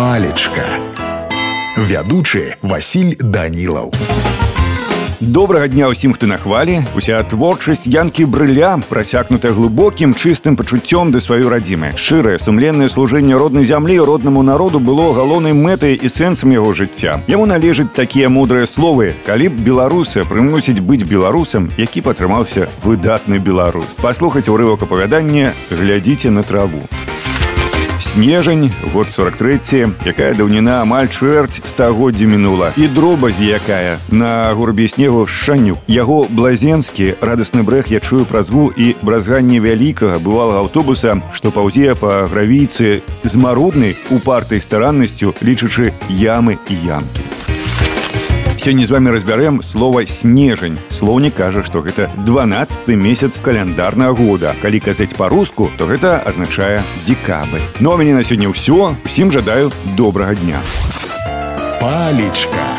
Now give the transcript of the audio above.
палечка вядучы Васіль данілаў добрага дня ўсім хто на хвалі уся творчасць янкі брыля прасякнутая глыбокім чыстым пачуццём да сваёй радзімы шчырае сумленнае служэнне роднай зямлі роднаму народу было галоўнай мэтай і сэнсам яго жыцця яму належаць такія мудрыя словы калі б беларусы прымусіць быць беларусам які падтрымаўся выдатны беларус паслухаць урывак апавядання глядзіце на траву снежань год 43 якая даўніна амаль чвэрць стагоддзя мінула і дробазь якая на гурбе снегу шаню яго блазенскі радасны брэх я чую праз гул і бразганне вялікага бывалага аўтобуса што паўзе па гравійцы з маруднай упартай стараннасцю лічачы ямы і ямкі Сёння з вами разбярэм слова снежань. Слоўнік кажа, што гэта 12 месяц каляндарнага года. Калі казаць па-руску, то гэта азначае дзекабрь. Ну а мяне на сёння ўсё. Усім жадаю добрага дня. Палічка.